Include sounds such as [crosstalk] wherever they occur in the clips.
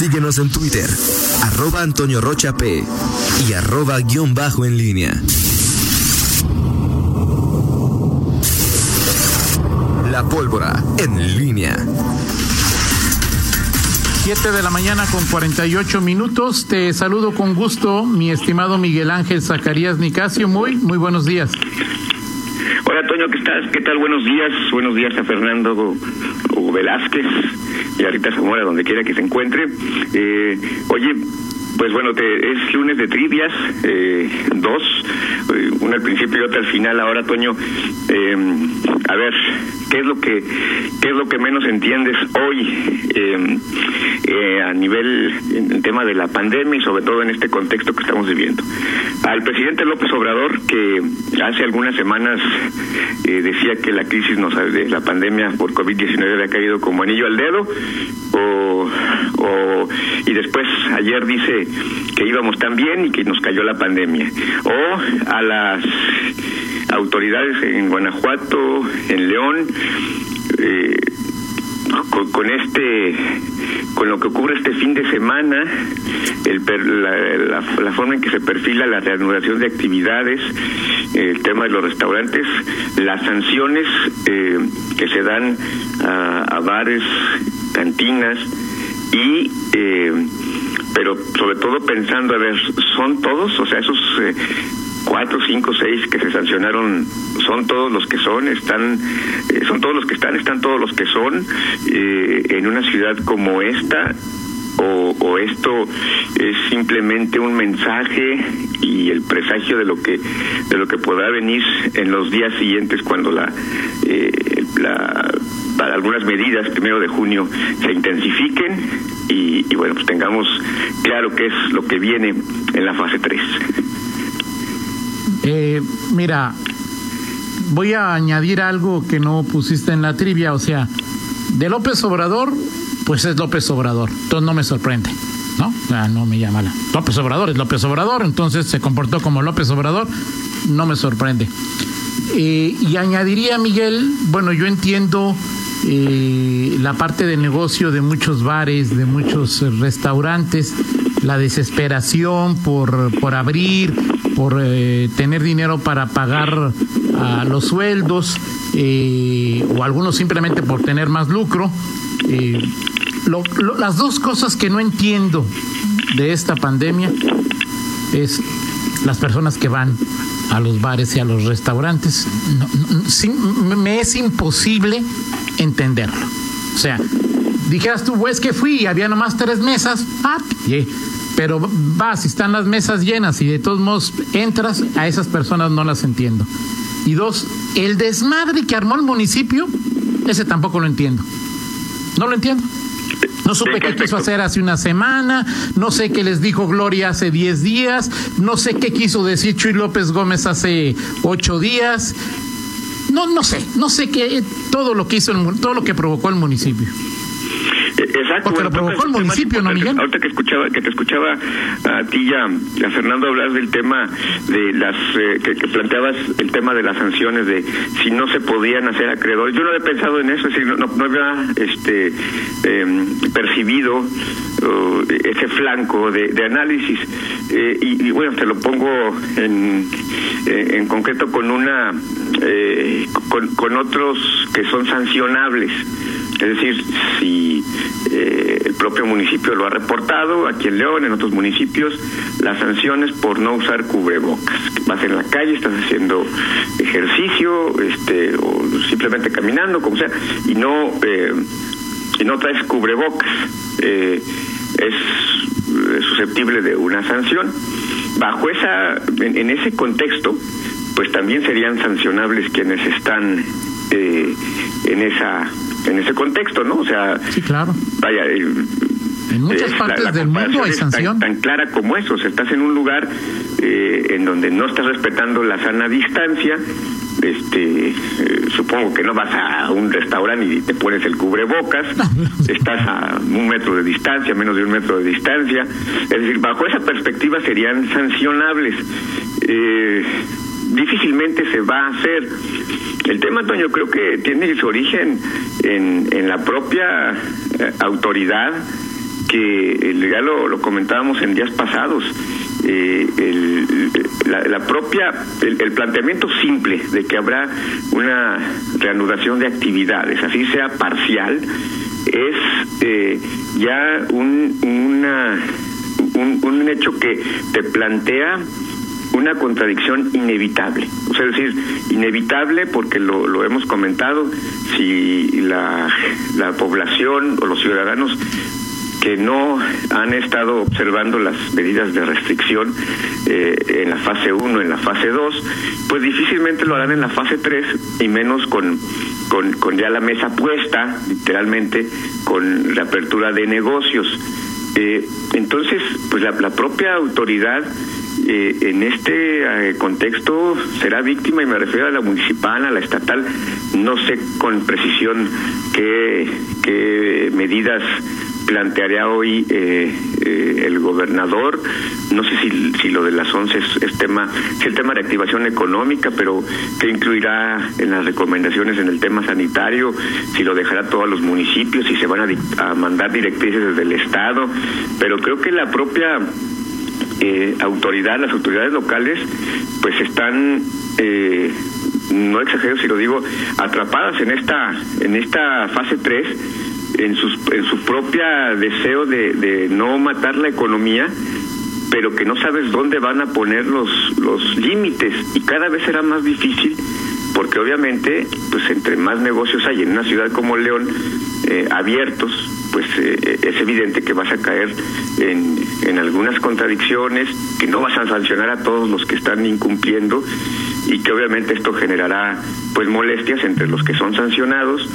Síguenos en Twitter, arroba Antonio Rocha P y arroba guion bajo en línea. La pólvora en línea. 7 de la mañana con 48 minutos. Te saludo con gusto, mi estimado Miguel Ángel Zacarías Nicasio. Muy, muy buenos días. Hola, Toño, ¿qué estás? ¿Qué tal? Buenos días. Buenos días a Fernando Velázquez y a Rita Zamora, donde quiera que se encuentre. Eh, oye, pues bueno, te, es lunes de trivias, eh, dos, eh, una al principio y otra al final. Ahora, Toño, eh, a ver, ¿qué es lo que qué es lo que menos entiendes hoy eh, eh, a nivel en tema de la pandemia y sobre todo en este contexto que estamos viviendo? Al presidente López Obrador, que hace algunas semanas eh, decía que la crisis nos, de la pandemia por COVID-19 había caído como anillo al dedo, o, o y después ayer dice que íbamos tan bien y que nos cayó la pandemia. O a las autoridades en Guanajuato, en León, eh, con, este con lo que ocurre este fin de semana la, forma en que se perfila la reanudación de actividades el tema de los restaurantes las sanciones eh, que se dan a, a bares cantinas y eh, pero sobre todo pensando a ver son todos o sea esos eh, cuatro, cinco, seis que se sancionaron son todos los que son, están, eh, son todos los que están, están todos los que son eh, en una ciudad como esta. O, o, esto es simplemente un mensaje y el presagio de lo que de lo que podrá venir en los días siguientes cuando la, eh, la algunas medidas primero de junio se intensifiquen y, bueno pues tengamos claro qué es lo que viene en la fase 3. Eh, mira, voy a añadir algo que no pusiste en la trivia, o sea, de López Obrador, pues es López Obrador, entonces no me sorprende, ¿no? Sea, no me llama la... López Obrador es López Obrador, entonces se comportó como López Obrador, no me sorprende. Eh, y añadiría, Miguel, bueno, yo entiendo eh, la parte del negocio de muchos bares, de muchos restaurantes, la desesperación por, por abrir, por eh, tener dinero para pagar a los sueldos, eh, o algunos simplemente por tener más lucro. Eh, lo, las dos cosas que no entiendo de esta pandemia es las personas que van a los bares y a los restaurantes. Me es imposible entenderlo. O sea, dijeras tú, pues que fui y había nomás tres mesas, ah, yeah. pero vas están las mesas llenas y de todos modos entras, a esas personas no las entiendo. Y dos, el desmadre que armó el municipio, ese tampoco lo entiendo. No lo entiendo. No supe qué quiso hacer hace una semana, no sé qué les dijo Gloria hace 10 días, no sé qué quiso decir Chuy López Gómez hace 8 días. No, no sé, no sé qué, todo lo que hizo, el, todo lo que provocó el municipio. Exacto. Porque lo provocó el municipio, ¿no, Miguel? Ahorita que escuchaba, que te escuchaba a ti y a, Fernando hablar del tema de las eh, que, que, planteabas el tema de las sanciones de si no se podían hacer acreedores. Yo no había pensado en eso, es decir, no, no, no había este eh, percibido uh, ese flanco de, de análisis eh, y, y, bueno te lo pongo en en concreto con una con, con otros que son sancionables. Es decir, si eh, el propio municipio lo ha reportado, aquí en León, en otros municipios, las sanciones por no usar cubrebocas. Vas en la calle, estás haciendo ejercicio, este, o simplemente caminando, como sea, y no, eh, y no traes cubrebocas. Eh, es susceptible de una sanción. Bajo esa, en, en ese contexto, pues también serían sancionables quienes están eh, en esa en ese contexto, ¿no? O sea, sí, claro. Vaya, eh, en muchas partes la, la del mundo hay sanción. Tan, tan, clara como eso, o sea, estás en un lugar eh, en donde no estás respetando la sana distancia, este eh, supongo que no vas a un restaurante y te pones el cubrebocas, [laughs] estás a un metro de distancia, menos de un metro de distancia, es decir, bajo esa perspectiva serían sancionables. Eh, difícilmente se va a hacer. El tema, Antonio, creo que tiene su origen en, en la propia eh, autoridad que ya lo, lo comentábamos en días pasados, eh, el, la, propia el, planteamiento simple de que habrá una reanudación de actividades, así sea parcial, es eh, ya un, una, un, un hecho que te plantea una contradicción inevitable. O sea, es decir, inevitable porque lo, lo hemos comentado, si la, la población o los ciudadanos que no han estado observando las medidas de restricción eh, en la fase 1, en la fase 2, pues difícilmente lo harán en la fase 3 y menos con, con, ya la mesa puesta, literalmente, con la apertura de negocios. Eh, entonces, pues la propia autoridad eh, en este contexto será víctima y me refiero a la municipal, a la estatal, no sé con precisión qué, qué medidas plantearía hoy eh, eh, el gobernador. No sé si, si lo de las 11 es, tema, es el tema de activación económica, pero que incluirá en las recomendaciones en el tema sanitario, si lo dejará a todos los municipios, si se van a, mandar directrices desde el Estado. Pero creo que la propia eh, autoridad, las autoridades locales, pues están eh, no exagero si lo digo, atrapadas en esta en esta fase 3 en, sus, en su propia deseo de, de no matar la economía, pero que no sabes dónde van a poner los, los límites. Y cada vez será más difícil porque obviamente pues entre más negocios hay en una ciudad como León eh, abiertos pues eh, es evidente que vas a caer en, en algunas contradicciones que no vas a sancionar a todos los que están incumpliendo y que obviamente esto generará pues molestias entre los que son sancionados.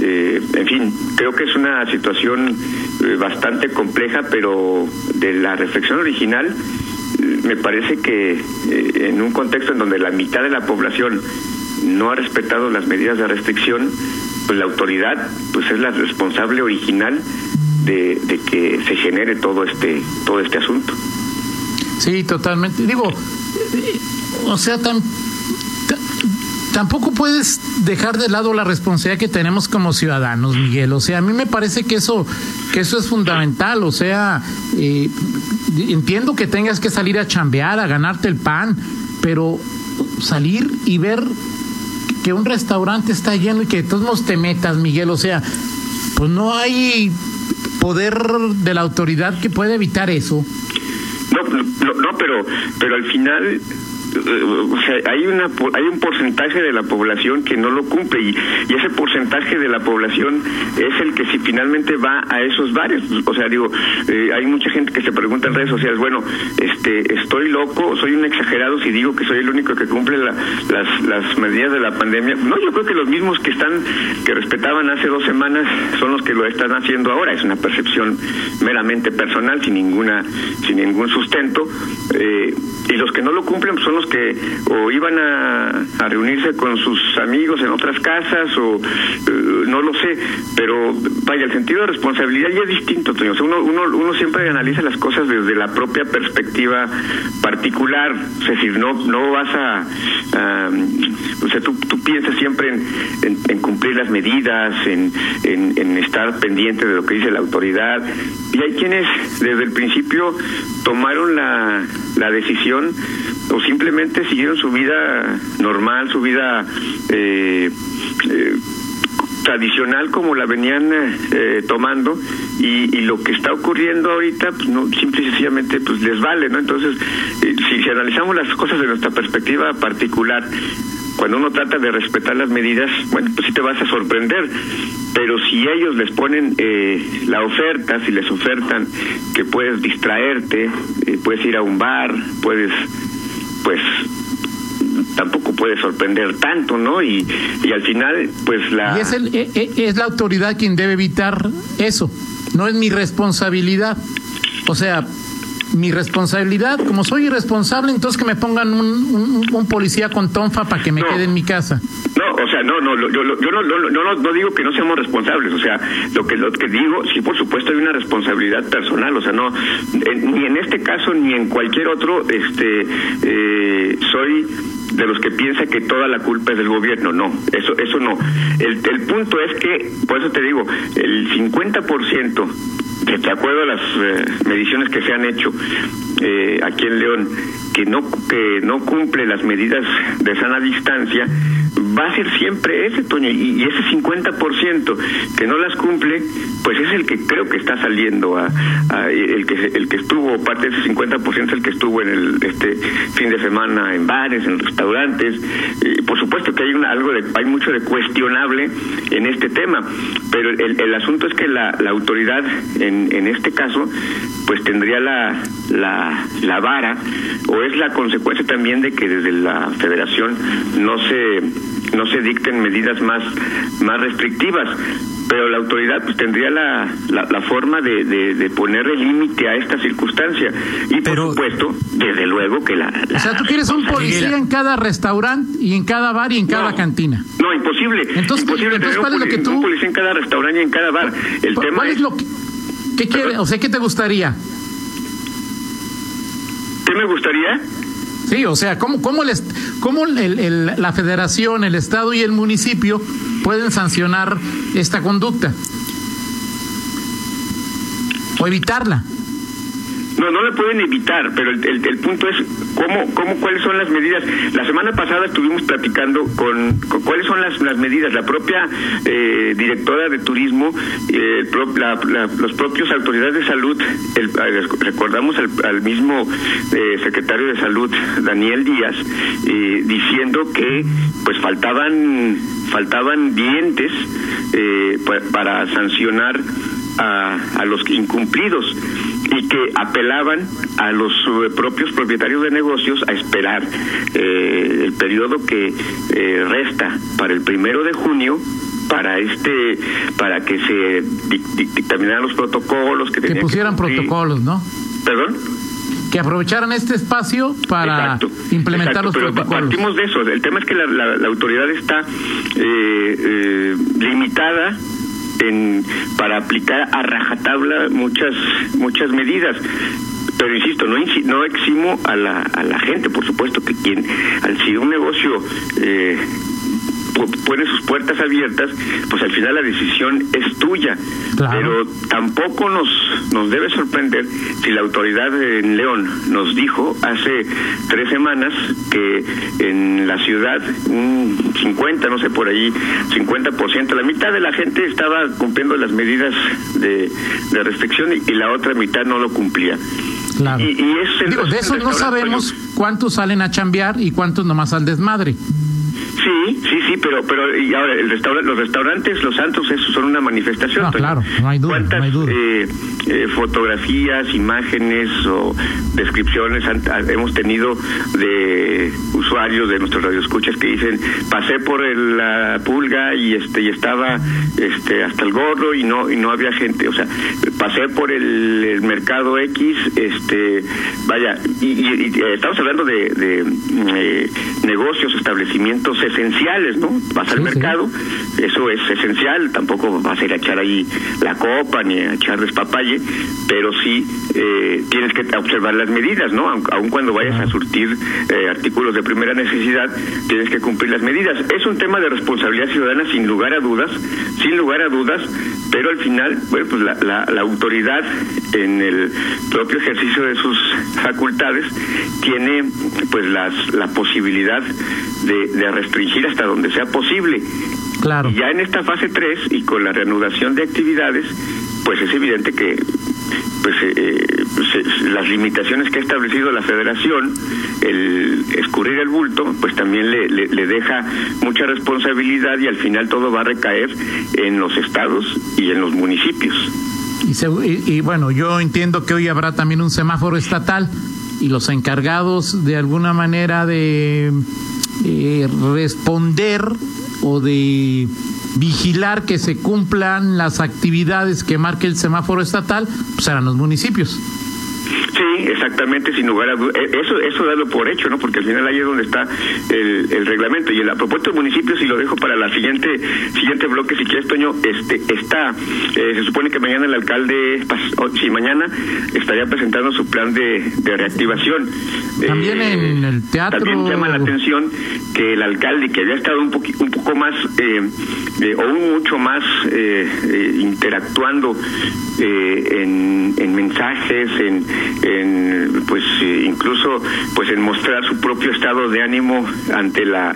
Eh, en fin, creo que es una situación eh, bastante compleja, pero de la reflexión original eh, me parece que en un contexto en donde la mitad de la población no ha respetado las medidas de restricción, pues la autoridad pues es la responsable original de, de que se genere todo este todo este asunto. Sí, totalmente. Digo, o sea, tan tampoco puedes dejar de lado la responsabilidad que tenemos como ciudadanos, Miguel. O sea, a mí me parece que eso, que eso es fundamental. O sea, eh, entiendo que tengas que salir a chambear, a ganarte el pan, pero salir y ver que un restaurante está lleno y que de todos modos te metas, Miguel. O sea, pues no hay poder de la autoridad que pueda evitar eso. No, no, no pero, pero al final o sea, hay una hay un porcentaje de la población que no lo cumple y, ese porcentaje de la población es el que si finalmente va a esos bares, o sea, digo, eh, hay mucha gente que se pregunta en redes sociales, bueno, este, estoy loco, soy un exagerado si digo que soy el único que cumple las, las medidas de la pandemia. No, yo creo que los mismos que están que respetaban hace dos semanas son los que lo están haciendo ahora. Es una percepción meramente personal, sin ninguna, sin ningún sustento. Eh, y los que no lo cumplen son los o iban a, reunirse con sus amigos en otras casas o eh, no lo sé, pero vaya, el sentido de responsabilidad ya es distinto, uno, uno, uno siempre analiza las cosas desde la propia perspectiva particular, es decir, no, no vas a, o sea, tú, tú piensas siempre en, en, cumplir las medidas, en, en, en estar pendiente de lo que dice la autoridad, y hay quienes desde el principio tomaron la, la decisión o simplemente siguieron su vida normal, su vida eh, eh, tradicional como la venían eh, tomando y, lo que está ocurriendo ahorita pues no simple y sencillamente pues les vale no entonces si, si analizamos las cosas de nuestra perspectiva particular cuando uno trata de respetar las medidas, bueno, pues sí te vas a sorprender. Pero si ellos les ponen eh, la oferta, si les ofertan que puedes distraerte, eh, puedes ir a un bar, puedes, pues tampoco puede sorprender tanto, ¿no? Y, y al final, pues la... Y es, el, e, e, es la autoridad quien debe evitar eso, no es mi responsabilidad. O sea, mi responsabilidad, como soy irresponsable, entonces que me pongan un, un, policía con tonfa para que me quede en mi casa. No, o sea, no, no, yo, yo no, no, no, no, digo que no seamos responsables, o sea, lo que lo que digo, sí, por supuesto hay una responsabilidad personal, o sea, no, ni en este caso ni en cualquier otro, este, eh, soy de los que piensa que toda la culpa es del gobierno, no, eso, eso no. El, el punto es que, por eso te digo, el 50% de acuerdo a las eh, mediciones que se han hecho eh, aquí en León, que no que no cumple las medidas de sana distancia, va a ser siempre ese, Toño, y, ese 50% que no las cumple, pues es el que creo que está saliendo, a, el, que, el que estuvo, parte de ese 50% es el que estuvo en el este fin de semana en bares, en restaurantes. por supuesto que hay una, algo de, hay mucho de cuestionable en este tema, pero el, el asunto es que la, la autoridad en, en este caso, pues tendría la, la, la vara, o es la consecuencia también de que desde la federación no se no se dicten medidas más, más restrictivas pero la autoridad pues tendría la, la, forma de, de, poner el límite a esta circunstancia. Y por supuesto desde luego que la, o sea tú quieres un policía en cada restaurante y en cada bar y en cada cantina. No imposible. Entonces, imposible entonces ¿cuál es lo que tú un policía en cada restaurante y en cada bar. El tema ¿cuál es, lo que qué quiere o sea qué te gustaría qué me gustaría Sí, o sea, ¿cómo, cómo, el, cómo el, la federación, el Estado y el municipio pueden sancionar esta conducta? O evitarla. No, no la pueden evitar, pero el, el, punto es cómo, cómo, cuáles son las medidas. La semana pasada estuvimos platicando con, cuáles son las, las medidas. La propia eh, directora de turismo, eh, los propios autoridades de salud, el, recordamos al, mismo eh, secretario de salud, Daniel Díaz, diciendo que pues faltaban faltaban dientes para sancionar a, a los incumplidos y que apelaban a los eh, propios propietarios de negocios a esperar eh, el periodo que eh, resta para el primero de junio para este para que se dictaminaran los protocolos que, que pusieran protocolos no perdón que aprovecharan este espacio para implementar los pero protocolos. Partimos de eso. El tema es que la, la, autoridad está limitada en, para aplicar a rajatabla muchas muchas medidas. Pero insisto no no eximo a la a la gente por supuesto que quien al si un negocio eh, pone sus puertas abiertas, pues al final la decisión es tuya. Pero tampoco nos, nos debe sorprender si la autoridad en León nos dijo hace tres semanas que en la ciudad un 50, no sé por ahí, 50%, la mitad de la gente estaba cumpliendo las medidas de, de restricción y, la otra mitad no lo cumplía. Claro. Y, de eso no sabemos cuántos salen a chambear y cuántos nomás al desmadre. Sí, sí, sí, pero pero y ahora el los restaurantes, los santos, esos son una manifestación. claro, no hay duda. ¿Cuántas eh, eh, fotografías, imágenes o descripciones hemos tenido de usuarios de nuestros radioescuchas que dicen pasé por la pulga y este y estaba este hasta el gorro y no y no había gente, o sea, pasé por el, mercado X, este vaya y, estamos hablando de, de eh, negocios, establecimientos esenciales, ¿no? Vas al mercado, eso es esencial, tampoco vas a ir a echar ahí la copa ni a echar despapalle, pero sí eh, tienes que observar las medidas, ¿no? Aun, cuando vayas a surtir eh, artículos de primera necesidad, tienes que cumplir las medidas. Es un tema de responsabilidad ciudadana sin lugar a dudas, sin lugar a dudas, pero al final, bueno, pues la, la, autoridad en el propio ejercicio de sus facultades tiene pues las, la posibilidad de, de restringir hasta donde sea posible. Claro. Y ya en esta fase 3 y con la reanudación de actividades, pues es evidente que pues, eh, pues las limitaciones que ha establecido la federación, el escurrir el bulto, pues también le, le, deja mucha responsabilidad y al final todo va a recaer en los estados y en los municipios. Y, y, bueno, yo entiendo que hoy habrá también un semáforo estatal y los encargados de alguna manera de eh, responder o de vigilar que se cumplan las actividades que marque el semáforo estatal, pues serán los municipios. Sí, exactamente, sin lugar a dudas. E, eso, eso dalo por hecho, ¿no? Porque al final ahí es donde está el, el reglamento. Y en la propuesta del municipio, si lo dejo para la siguiente siguiente bloque, si quieres, Toño, este, está, eh, se supone que mañana el alcalde, si mañana estaría presentando su plan de, de reactivación. También eh, en el teatro. También llama la atención que el alcalde, que había estado un, un poco más, eh, eh, o mucho más interactuando en, en mensajes, en en pues eh, incluso pues en mostrar su propio estado de ánimo ante la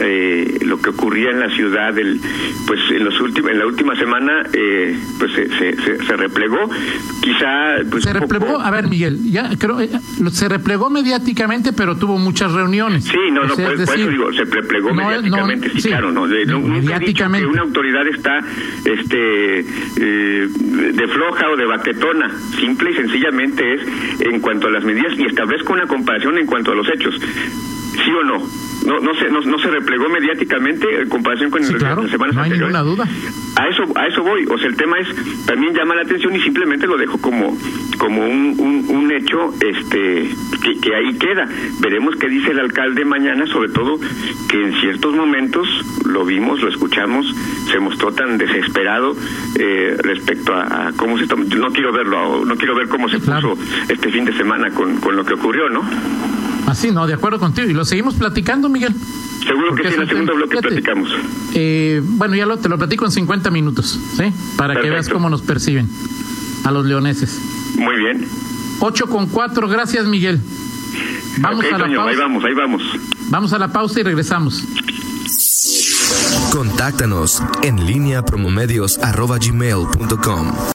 eh, lo que ocurría en la ciudad el, pues en los últimos en la última semana eh, pues se, se, se, replegó. Quizá pues se replegó. A ver Miguel ya creo se replegó mediáticamente pero tuvo muchas reuniones. Sí no no por, eso digo se replegó mediáticamente sí, claro no mediáticamente que una autoridad está este de floja o de baquetona. Simple y sencillamente es en cuanto a las medidas y establezco una comparación en cuanto a los hechos. ¿Sí o no? No, no, se, no, se replegó mediáticamente en comparación con sí, claro, no hay ninguna duda. A eso, a eso voy. O sea, el tema es, también llama la atención y simplemente lo dejo como, como un, un, un hecho este que, que, ahí queda. Veremos qué dice el alcalde mañana, sobre todo que en ciertos momentos lo vimos, lo escuchamos, se mostró tan desesperado eh, respecto a, cómo se tomó. No quiero verlo, no quiero ver cómo se puso este fin de semana con, con lo que ocurrió, ¿no? Así, no, de acuerdo contigo. Y lo seguimos platicando, Miguel. Seguro que sí, en el segundo bloque platicamos. Eh, bueno, ya lo, te lo platico en 50 minutos, ¿sí? Para que veas cómo nos perciben a los leoneses. Muy bien. 8 con 4, gracias, Miguel. Vamos a la pausa. Ahí vamos, ahí vamos. Vamos a la pausa y regresamos. Contáctanos en línea promomedios.com.